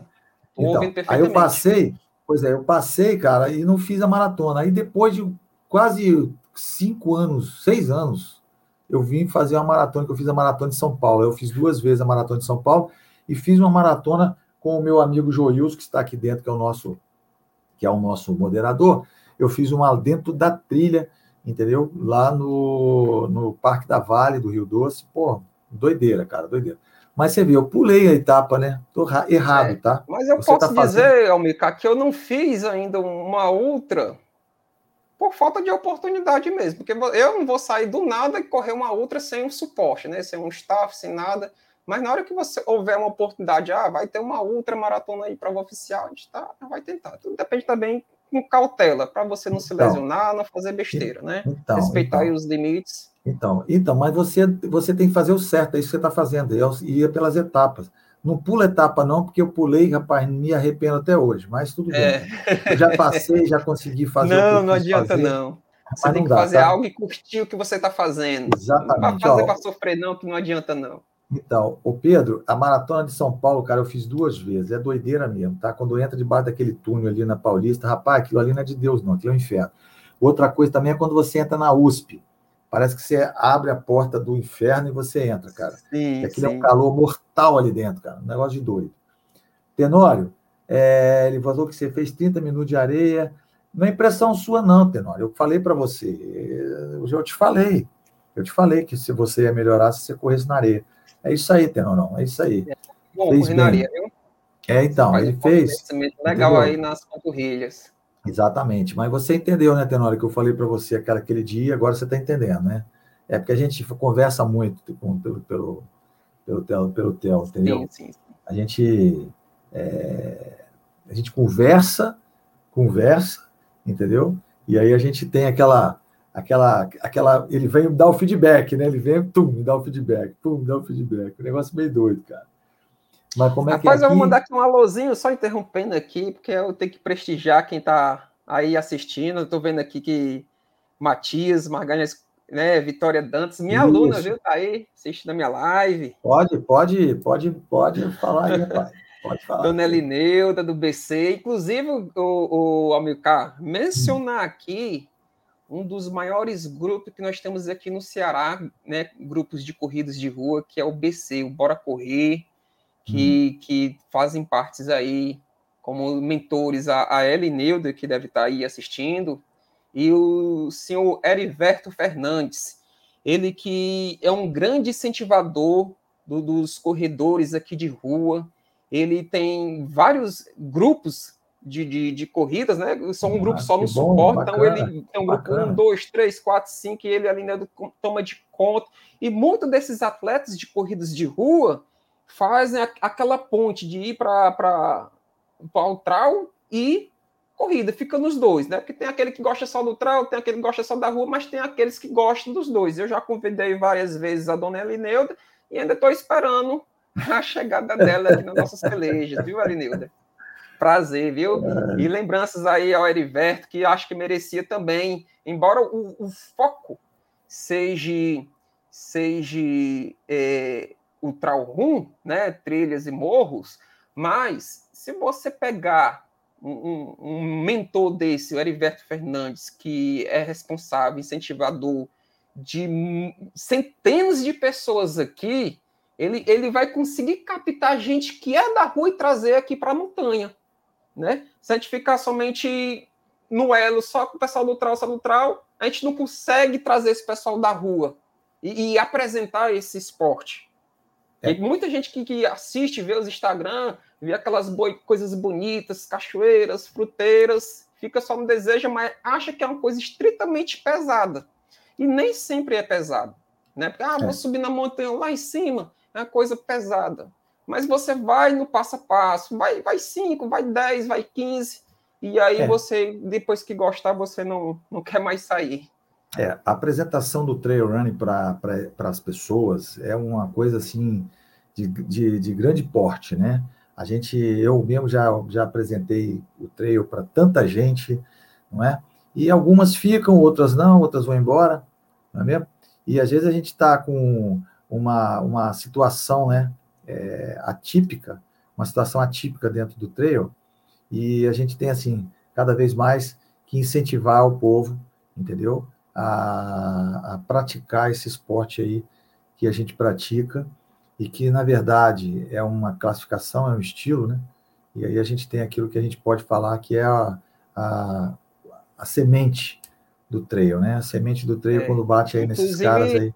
Então, então aí eu passei, Pois é, eu passei, cara, e não fiz a maratona. Aí depois de quase cinco anos, seis anos, eu vim fazer uma maratona, que eu fiz a maratona de São Paulo. Eu fiz duas vezes a maratona de São Paulo e fiz uma maratona com o meu amigo Joils, que está aqui dentro, que é o nosso, que é o nosso moderador. Eu fiz uma dentro da trilha, entendeu? Lá no, no Parque da Vale, do Rio Doce. Pô, doideira, cara, doideira. Mas você viu, eu pulei a etapa, né? Tô errado, é, tá? Mas eu você posso tá dizer, Almica, que eu não fiz ainda uma outra por falta de oportunidade mesmo, porque eu não vou sair do nada e correr uma outra sem um suporte, né? Sem um staff, sem nada. Mas na hora que você houver uma oportunidade, ah, vai ter uma ultra maratona aí, prova oficial, a gente tá, vai tentar. Tudo depende também com cautela, para você não se então, lesionar, não fazer besteira, né? Então, Respeitar então, os limites. Então, então, mas você, você tem que fazer o certo, é isso que você está fazendo, ia pelas etapas. Não pula etapa, não, porque eu pulei, rapaz, me arrependo até hoje, mas tudo é. bem. Eu já passei, já consegui fazer Não, não adianta, fazer. não. Você tem que dá, fazer tá? algo e curtir o que você está fazendo. Exatamente. Não fazer para sofrer, não, que não adianta, não. Então, o Pedro, a maratona de São Paulo, cara, eu fiz duas vezes. É doideira mesmo, tá? Quando entra debaixo daquele túnel ali na Paulista, rapaz, aquilo ali não é de Deus, não, aquilo é um inferno. Outra coisa também é quando você entra na USP. Parece que você abre a porta do inferno e você entra, cara. Sim, aquilo sim. é um calor mortal ali dentro, cara. Um negócio de doido. Tenório, é, ele falou que você fez 30 minutos de areia. Não é impressão sua, não, Tenório. Eu falei para você. Eu já te falei. Eu te falei que se você ia melhorar se você corresse na areia. É isso aí, Tenório. É isso aí. É, bom, fez bem. areia, viu? É, então, ele fez. Legal entendeu? aí nas panturrilhas. Exatamente. Mas você entendeu, né, Tenório, que eu falei para você aquela, aquele dia, agora você está entendendo, né? É porque a gente conversa muito com, pelo, pelo, pelo, pelo, pelo Theo, entendeu? Sim, sim, sim. A gente, é, a gente conversa, conversa, entendeu? E aí a gente tem aquela, aquela, aquela, ele vem dar o feedback, né? Ele vem, tum, me dá o feedback, pum, me dá o feedback. Um negócio meio doido, cara. Mas como é Rapaz, que é aqui... eu vou mandar aqui um alôzinho, só interrompendo aqui, porque eu tenho que prestigiar quem está aí assistindo. Estou vendo aqui que Matias, Marganhas, né, Vitória Dantas, minha Isso. aluna, viu? Tá aí, assistindo a minha live. Pode, pode, pode, pode falar aí, pai. Pode falar. Dona Elineuda, do BC. Inclusive, o, o Amilcar, mencionar aqui um dos maiores grupos que nós temos aqui no Ceará, né, grupos de corridas de rua, que é o BC, o Bora Correr que, hum. que fazem partes aí como mentores a, a Eli Neuda, que deve estar aí assistindo, e o senhor Eriverto Fernandes, ele que é um grande incentivador do, dos corredores aqui de rua, ele tem vários grupos de, de, de corridas, né? São um ah, grupo só no suporte, então ele tem um grupo bacana. um, dois, três, quatro, cinco, e ele ali né, toma de conta. E muitos desses atletas de corridas de rua, fazem aquela ponte de ir para o trau e corrida, fica nos dois, né? Porque tem aquele que gosta só do trau, tem aquele que gosta só da rua, mas tem aqueles que gostam dos dois. Eu já convidei várias vezes a dona Elineuda e ainda estou esperando a chegada dela aqui nas nossas pelejas, viu, Elineuda? Prazer, viu? E lembranças aí ao Eriverto, que acho que merecia também, embora o, o foco seja, seja é, o Traurum, né, trilhas e morros, mas se você pegar um, um, mentor desse, o Heriberto Fernandes, que é responsável, incentivador de centenas de pessoas aqui, ele, ele vai conseguir captar gente que é da rua e trazer aqui para a montanha, né? Se a gente ficar somente no elo só com o pessoal do trau, só do trau, a gente não consegue trazer esse pessoal da rua e, e apresentar esse esporte. É. Tem muita gente que, que, assiste, vê os Instagram, vê aquelas coisas bonitas, cachoeiras, fruteiras, fica só no desejo, mas acha que é uma coisa estritamente pesada. E nem sempre é pesado. Né? Porque, ah, vou é. subir na montanha lá em cima, é uma coisa pesada. Mas você vai no passo a passo, vai, vai 5, vai 10, vai 15, e aí é. você, depois que gostar, você não, não quer mais sair. É, a apresentação do trail running para as pessoas é uma coisa assim de, de, de, grande porte, né? A gente, eu mesmo já, já apresentei o trail para tanta gente, não é? E algumas ficam, outras não, outras vão embora, não é mesmo? E às vezes a gente está com uma, uma situação, né, é, atípica, uma situação atípica dentro do trail, e a gente tem, assim, cada vez mais que incentivar o povo, entendeu? A, a praticar esse esporte aí que a gente pratica e que, na verdade, é uma classificação, é um estilo, né? E aí a gente tem aquilo que a gente pode falar que é a, a, a semente do trail, né? A semente do trail é, quando bate aí nesses caras aí.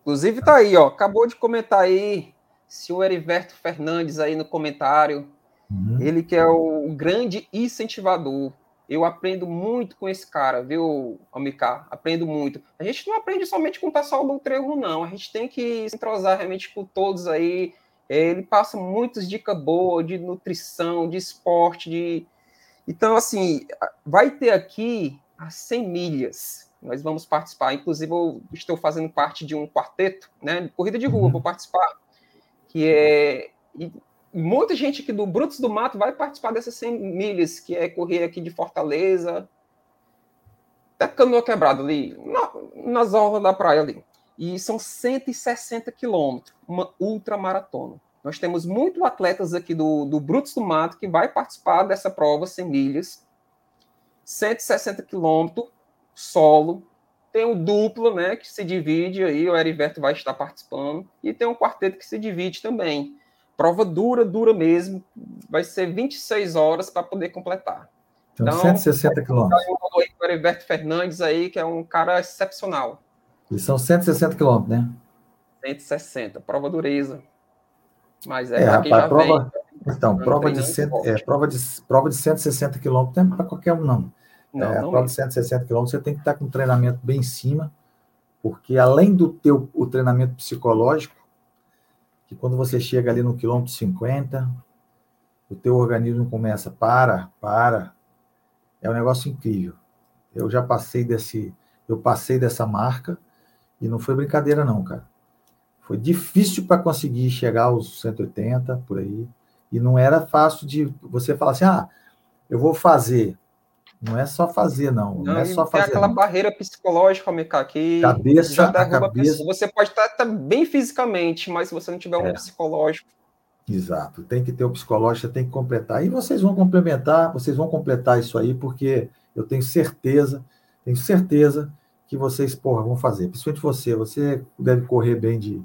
Inclusive tá aí, ó, acabou de comentar aí, senhor Heriberto Fernandes aí no comentário, uhum. ele que é o grande incentivador eu aprendo muito com esse cara, viu, Amicar? Aprendo muito. A gente não aprende somente com o pessoal do treino, não. A gente tem que se entrosar realmente com todos aí. Ele passa muitas dicas boas de nutrição, de esporte, de. Então, assim, vai ter aqui as 100 milhas. Nós vamos participar. Inclusive, eu estou fazendo parte de um quarteto, né? Corrida de rua, uhum. vou participar. Que é muita gente aqui do Brutos do Mato vai participar dessas 100 milhas, que é correr aqui de Fortaleza, até Canoa Quebrada ali, na, nas orlas da praia ali. E são 160 quilômetros, uma ultramaratona. Nós temos muitos atletas aqui do, do Brutos do Mato que vai participar dessa prova 100 milhas, 160 quilômetros, solo. Tem o duplo, né, que se divide aí, o Heriberto vai estar participando, e tem um quarteto que se divide também. Prova dura, dura mesmo. Vai ser 26 horas para poder completar. Então, então 160 quilômetros. O Heriberto Fernandes aí, que é um cara excepcional. E são 160 quilômetros, né? 160, prova dureza. Mas é, é rapaz, prova, vem, então, prova de, cento, é, prova, de, prova de 160 quilômetros não é para qualquer um, não. não é, não a prova é. de 160 quilômetros você tem que estar com um treinamento bem em cima, porque além do teu o treinamento psicológico, que quando você chega ali no quilômetro 50, o teu organismo começa, para, para. É um negócio incrível. Eu já passei desse, eu passei dessa marca e não foi brincadeira não, cara. Foi difícil para conseguir chegar aos 180 por aí e não era fácil de você falar assim, ah, eu vou fazer. Não é só fazer, não. Não, não é só fazer. Tem aquela não. barreira psicológica, Mica, que cabeça, já derruba cabeça... Você pode estar, estar, bem fisicamente, mas se você não tiver um é. psicológico. Exato, tem que ter o psicológico, tem que completar. E vocês vão complementar, vocês vão completar isso aí, porque eu tenho certeza, tenho certeza que vocês, porra, vão fazer. Principalmente você, você deve correr bem de.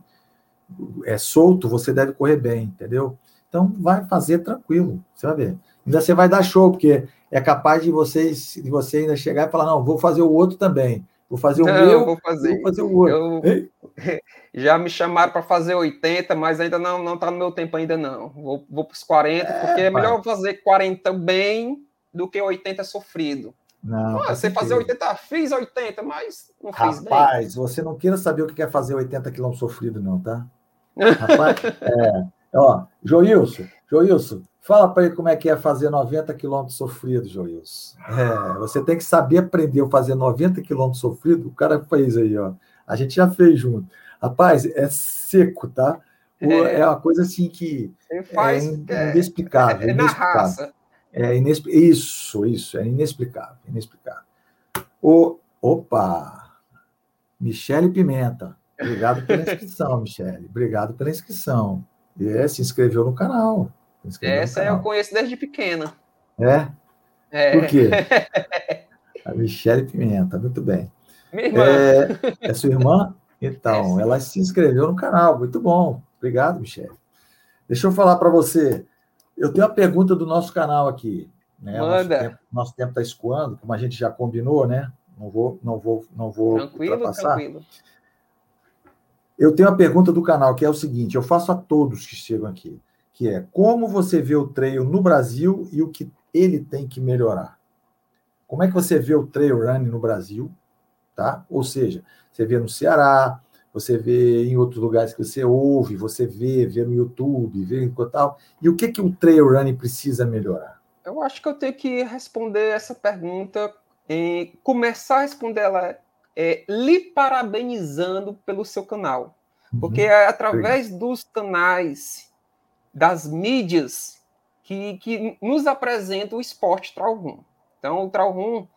É solto, você deve correr bem, entendeu? Então vai fazer tranquilo, você vai ver. Ainda você vai dar show, porque é capaz de vocês de você ainda chegar e falar, não, vou fazer o outro também. Vou fazer o não, meu, vou fazer, vou fazer o outro. Eu, já me chamaram para fazer 80, mas ainda não não está no meu tempo ainda não. Vou, vou para os 40, é, porque é melhor fazer 40 bem do que 80 sofrido. Não, ah, você fazer 80, fiz 80, mas não fiz Rapaz, bem. você não queira saber o que é fazer 80 quilômetros sofrido, não, tá? Rapaz, é, ó, Joilson, Joilson, Fala para ele como é que é fazer 90 quilômetros sofridos, Joilson. É, você tem que saber aprender a fazer 90 quilômetros sofridos. O cara fez aí, ó. A gente já fez junto. Rapaz, é seco, tá? É, é uma coisa assim que faz, é, inexplicável. É, é na raça. É inexp... Isso, isso, é inexplicável, inexplicável. O... Opa! Michele Pimenta. Obrigado pela inscrição, Michele. Obrigado pela inscrição. É, se inscreveu no canal. Essa eu conheço desde pequena. É? é. Por quê? A Michelle Pimenta, muito bem. Minha irmã. É, é sua irmã? Então, ela se inscreveu no canal, muito bom. Obrigado, Michelle. Deixa eu falar para você. Eu tenho uma pergunta do nosso canal aqui. Né? Manda. Nosso tempo está escoando, como a gente já combinou, né? Não vou, não vou, não vou tranquilo, ultrapassar. Tranquilo. Eu tenho uma pergunta do canal que é o seguinte: eu faço a todos que chegam aqui que é como você vê o trail no Brasil e o que ele tem que melhorar. Como é que você vê o trail running no Brasil, tá? Ou seja, você vê no Ceará, você vê em outros lugares que você ouve, você vê, vê no YouTube, vê em tal. E o que que o trail running precisa melhorar? Eu acho que eu tenho que responder essa pergunta e começar a responder ela é, lhe parabenizando pelo seu canal. Porque uhum. é através dos canais das mídias que, que nos apresentam o esporte Tralrum. Então, o Tralrum,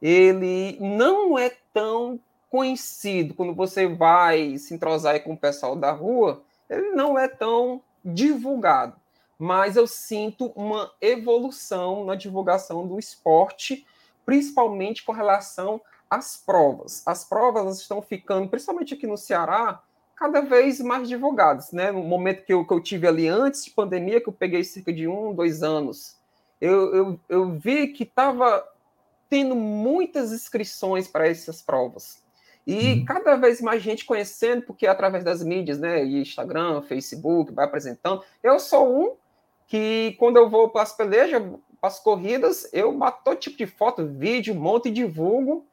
ele não é tão conhecido quando você vai se entrosar com o pessoal da rua, ele não é tão divulgado. Mas eu sinto uma evolução na divulgação do esporte, principalmente com relação às provas. As provas estão ficando, principalmente aqui no Ceará, cada vez mais divulgados, né? No momento que eu, que eu tive ali antes de pandemia, que eu peguei cerca de um, dois anos, eu, eu, eu vi que estava tendo muitas inscrições para essas provas. E uhum. cada vez mais gente conhecendo, porque através das mídias, né? Instagram, Facebook, vai apresentando. Eu sou um que, quando eu vou para as pelejas, as corridas, eu bato todo tipo de foto, vídeo, monto e divulgo,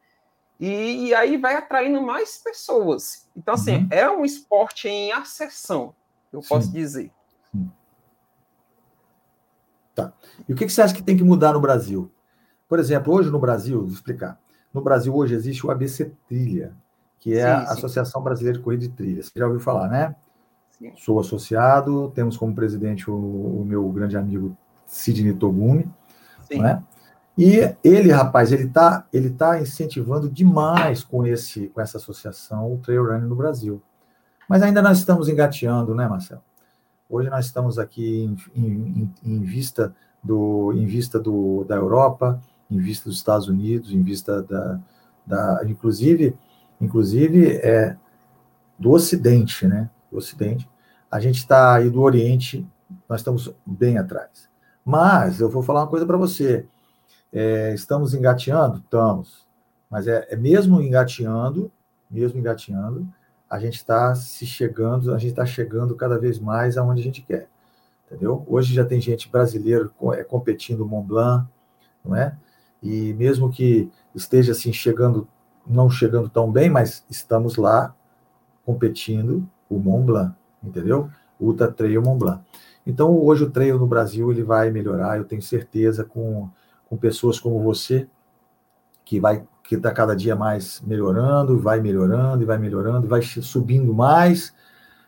e, e aí vai atraindo mais pessoas. Então, assim, uhum. é um esporte em acessão, eu Sim. posso dizer. Sim. Tá. E o que, que você acha que tem que mudar no Brasil? Por exemplo, hoje no Brasil, vou explicar. No Brasil, hoje existe o ABC Trilha, que é sim, a sim. Associação Brasileira de Corrida de Trilhas. Você já ouviu falar, né? Sim. Sou associado, temos como presidente o, o meu grande amigo Sidney Togumi, né? E ele, rapaz, ele está ele tá incentivando demais com, esse, com essa associação o trail running no Brasil. Mas ainda nós estamos engateando, né, Marcelo? Hoje nós estamos aqui em, em, em vista do em vista do, da Europa, em vista dos Estados Unidos, em vista da, da inclusive inclusive é do Ocidente, né? Do Ocidente. A gente está aí do Oriente, nós estamos bem atrás. Mas eu vou falar uma coisa para você. É, estamos engateando? Estamos. Mas é, é, mesmo engateando, mesmo engateando, a gente está se chegando, a gente está chegando cada vez mais aonde a gente quer. Entendeu? Hoje já tem gente brasileira é, competindo Mont Blanc, não é? E mesmo que esteja assim chegando, não chegando tão bem, mas estamos lá competindo o Mont Blanc, entendeu? Ultra Trail Mont Blanc. Então, hoje o trail no Brasil ele vai melhorar, eu tenho certeza, com com pessoas como você, que vai que está cada dia mais melhorando, vai melhorando e vai melhorando, vai subindo mais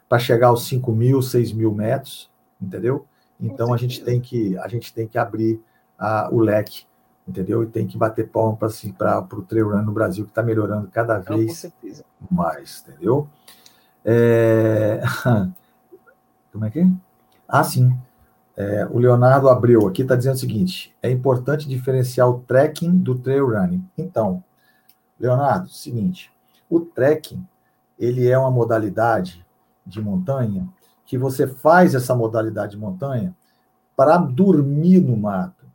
para chegar aos 5 mil, 6 mil metros, entendeu? Então a gente tem que a gente tem que abrir a, o leque, entendeu? E tem que bater palma para assim, o trail run no Brasil que está melhorando cada vez Não, mais, entendeu? É... Como é que é? Ah, sim. É, o Leonardo Abreu aqui está dizendo o seguinte: é importante diferenciar o trekking do trail running. Então, Leonardo, seguinte, o trekking ele é uma modalidade de montanha que você faz essa modalidade de montanha para dormir no mato,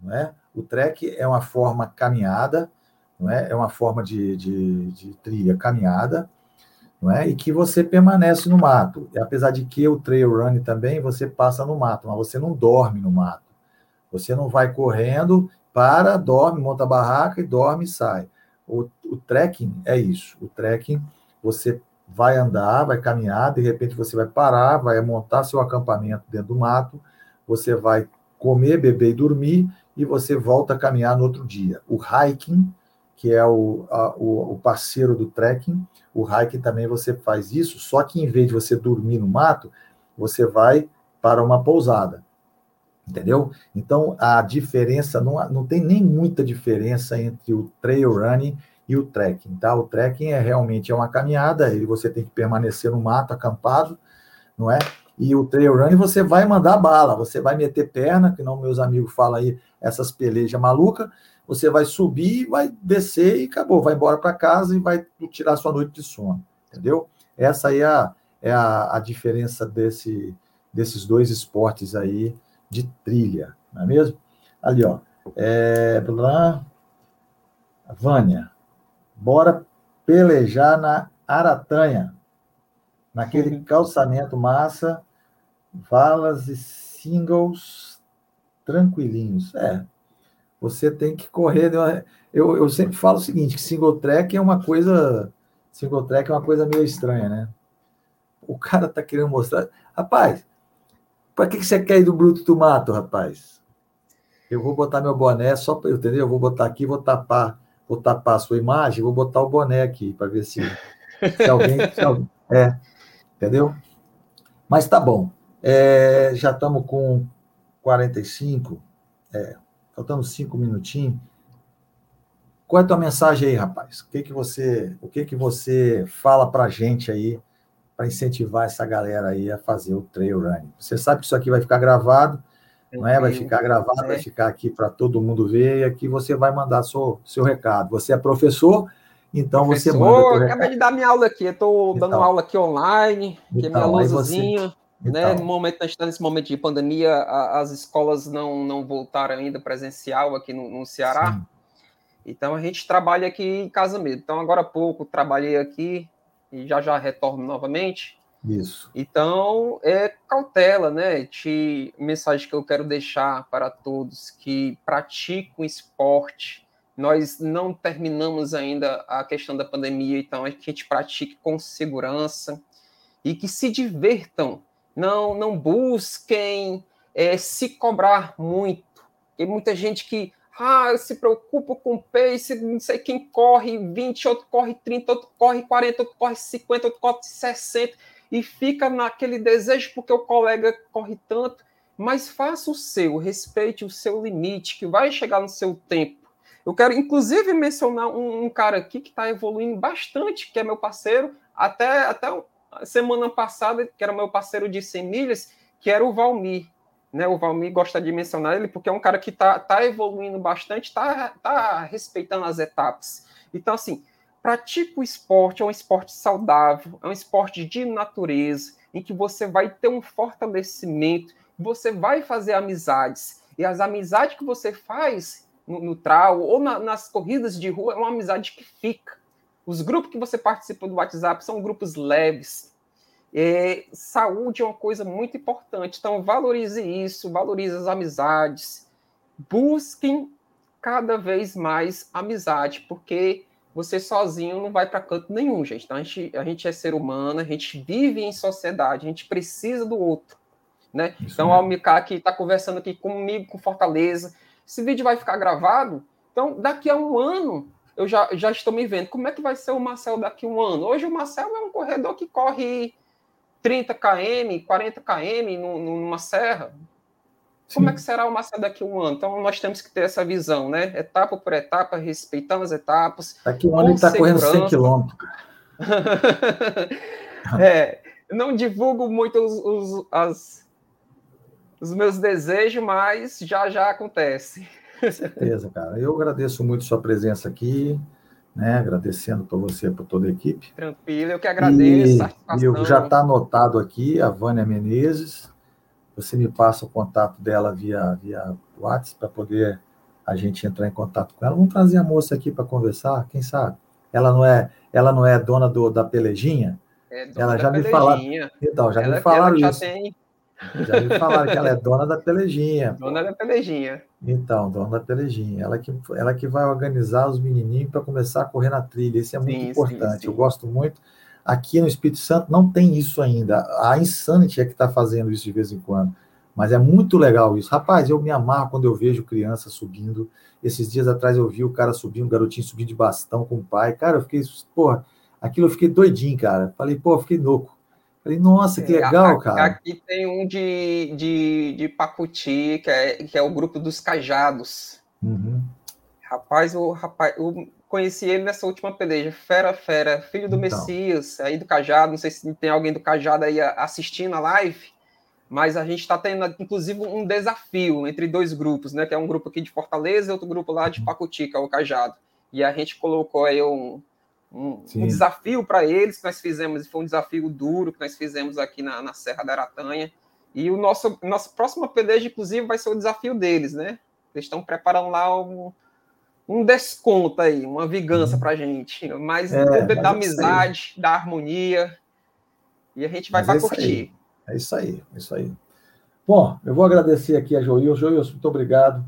não é? O trek é uma forma caminhada, não é? É uma forma de, de, de trilha caminhada não é? E que você permanece no mato. E apesar de que o trail run também você passa no mato, mas você não dorme no mato. Você não vai correndo, para, dorme, monta a barraca e dorme e sai. O, o trekking é isso. O trekking você vai andar, vai caminhar, de repente você vai parar, vai montar seu acampamento dentro do mato, você vai comer, beber e dormir e você volta a caminhar no outro dia. O hiking que é o, a, o, parceiro do trekking. O hiking também você faz isso, só que em vez de você dormir no mato, você vai para uma pousada. Entendeu? Então, a diferença, não, não tem nem muita diferença entre o trail running e o trekking, tá? O trekking é realmente é uma caminhada, e você tem que permanecer no mato, acampado, não é? E o trail running você vai mandar bala, você vai meter perna, que não meus amigos falam aí, essas pelejas malucas, você vai subir, vai descer e acabou, vai embora para casa e vai tirar sua noite de sono, entendeu? Essa aí é a, é a, a diferença desse, desses dois esportes aí de trilha, não é mesmo? Ali, ó, é, Vânia, bora pelejar na Aratanha, naquele uhum. calçamento massa, valas e singles tranquilinhos. É, você tem que correr. Eu, eu sempre falo o seguinte: que single track é uma coisa. Single track é uma coisa meio estranha, né? O cara tá querendo mostrar. Rapaz, para que, que você quer ir do Bruto do Mato, rapaz? Eu vou botar meu boné só para. Entendeu? Eu vou botar aqui, vou tapar, vou tapar a sua imagem, vou botar o boné aqui para ver se, se alguém. Se alguém é, entendeu? Mas tá bom. É, já estamos com 45. É, faltando cinco minutinhos. Qual é a tua mensagem aí, rapaz? O que que você, o que que você fala para a gente aí para incentivar essa galera aí a fazer o trail running? Você sabe que isso aqui vai ficar gravado, não é? Vai ficar gravado, é. vai ficar aqui para todo mundo ver e aqui você vai mandar seu, seu recado. Você é professor, então professor, você manda. Acabei de dar minha aula aqui, estou dando então, aula aqui online, que é minha então, luzinha. Né? Então. No momento, a gente está nesse momento de pandemia, a, as escolas não, não voltaram ainda presencial aqui no, no Ceará. Sim. Então a gente trabalha aqui em casa mesmo. Então, agora há pouco trabalhei aqui e já já retorno novamente. Isso. Então, é cautela, né? De mensagem que eu quero deixar para todos que praticam esporte. Nós não terminamos ainda a questão da pandemia, então é que a gente pratique com segurança e que se divirtam. Não, não busquem é, se cobrar muito. Tem muita gente que ah, se preocupa com o pace, não sei quem corre 20, outro corre 30, outro corre 40, outro corre 50, outro corre 60 e fica naquele desejo porque o colega corre tanto, mas faça o seu, respeite o seu limite, que vai chegar no seu tempo. Eu quero, inclusive, mencionar um, um cara aqui que está evoluindo bastante, que é meu parceiro, até, até semana passada, que era meu parceiro de 100 milhas, que era o Valmir. Né, o Valmir gosta de mencionar ele porque é um cara que está tá evoluindo bastante, está tá respeitando as etapas. Então, assim, pratica o esporte, é um esporte saudável, é um esporte de natureza, em que você vai ter um fortalecimento, você vai fazer amizades. E as amizades que você faz no, no trau ou na, nas corridas de rua é uma amizade que fica. Os grupos que você participa do WhatsApp são grupos leves. É, saúde é uma coisa muito importante. Então, valorize isso, valorize as amizades. Busquem cada vez mais amizade, porque você sozinho não vai para canto nenhum, gente. Então, a gente, a gente é ser humano, a gente vive em sociedade, a gente precisa do outro. Né? então, o Almicar aqui está conversando aqui comigo, com Fortaleza. Esse vídeo vai ficar gravado. Então, daqui a um ano, eu já, já estou me vendo. Como é que vai ser o Marcel daqui a um ano? Hoje, o Marcel é um corredor que corre 30 km, 40 km numa serra. Como é que será o Massa daqui a um ano? Então, nós temos que ter essa visão, né? Etapa por etapa, respeitando as etapas. Daqui a um ano ele está correndo 100 quilômetros. é, não divulgo muito os, os, as, os meus desejos, mas já já acontece. Com certeza, cara. Eu agradeço muito sua presença aqui, né? Agradecendo por você, por toda a equipe. Tranquilo, eu que agradeço. E, eu já está anotado aqui a Vânia Menezes, você me passa o contato dela via, via WhatsApp para poder a gente entrar em contato com ela. Vamos trazer a moça aqui para conversar, quem sabe? Ela não é, ela não é dona do, da pelejinha? É dona ela já me falaram. Então, já ela, me falaram já isso. Tem... Já me falaram que ela é dona da pelejinha. Dona da pelejinha. Então, dona da pelejinha. Ela que, ela que vai organizar os menininhos para começar a correr na trilha. Isso é muito sim, importante. Sim, sim. Eu gosto muito. Aqui no Espírito Santo não tem isso ainda. A Insanity é que está fazendo isso de vez em quando. Mas é muito legal isso. Rapaz, eu me amarro quando eu vejo criança subindo. Esses dias atrás eu vi o cara subindo, um garotinho subindo de bastão com o pai. Cara, eu fiquei, porra, aquilo eu fiquei doidinho, cara. Falei, pô, fiquei louco. Falei, nossa, que é, legal, cara. Aqui tem um de, de, de Pacuti, que é, que é o grupo dos cajados. Uhum. Rapaz, o rapaz, o, conheci ele nessa última peleja. Fera, fera, filho do então. Messias, aí do Cajado. Não sei se tem alguém do Cajado aí assistindo a live, mas a gente está tendo, inclusive, um desafio entre dois grupos, né? Que é um grupo aqui de Fortaleza e outro grupo lá de uhum. Pacuti, que é o Cajado. E a gente colocou aí um, um, um desafio para eles que nós fizemos, e foi um desafio duro que nós fizemos aqui na, na Serra da Aratanha. E o nosso nossa próxima peleja, inclusive, vai ser o desafio deles, né? Eles estão preparando lá um, um desconto aí, uma vingança uhum. pra gente. Mas é, mas da amizade, da harmonia. E a gente vai para é curtir. É isso aí, é isso aí. Bom, eu vou agradecer aqui a Joilson. Joilson, muito obrigado.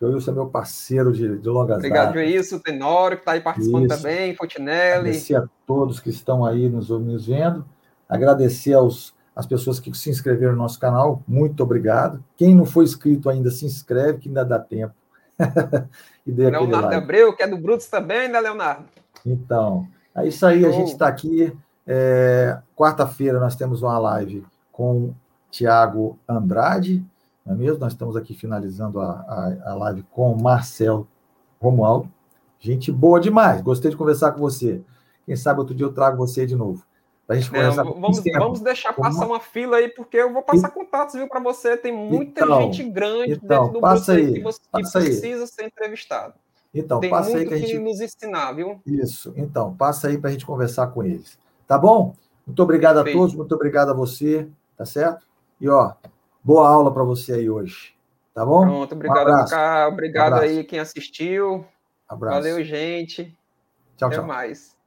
Joilson é meu parceiro de, de longas Obrigado, Joilson, Tenório, que está aí participando isso. também, Fontinelli. Agradecer a todos que estão aí nos, nos vendo. Agradecer aos, as pessoas que se inscreveram no nosso canal. Muito obrigado. Quem não foi inscrito ainda, se inscreve, que ainda dá tempo. e dê Leonardo like. Abreu, que é do Brutus também, né, Leonardo? Então, é isso aí, a gente está aqui. É, Quarta-feira nós temos uma live com Tiago Andrade, não é mesmo? Nós estamos aqui finalizando a, a, a live com Marcel Romualdo. Gente boa demais, gostei de conversar com você. Quem sabe outro dia eu trago você de novo. Pra gente conversar vamos, vamos deixar passar uma fila aí, porque eu vou passar contatos, viu, para você. Tem muita então, gente grande então, dentro do passa aí, que, você, que precisa ser entrevistado. Então, Tem passa aí que a gente... nos ensinar, viu? Isso. Então, passa aí para a gente conversar com eles. Tá bom? Muito obrigado Perfeito. a todos, muito obrigado a você, tá certo? E, ó, boa aula para você aí hoje. Tá bom? Pronto, obrigado, um Obrigado um aí quem assistiu. Abraço. Valeu, gente. Tchau, Até tchau. mais.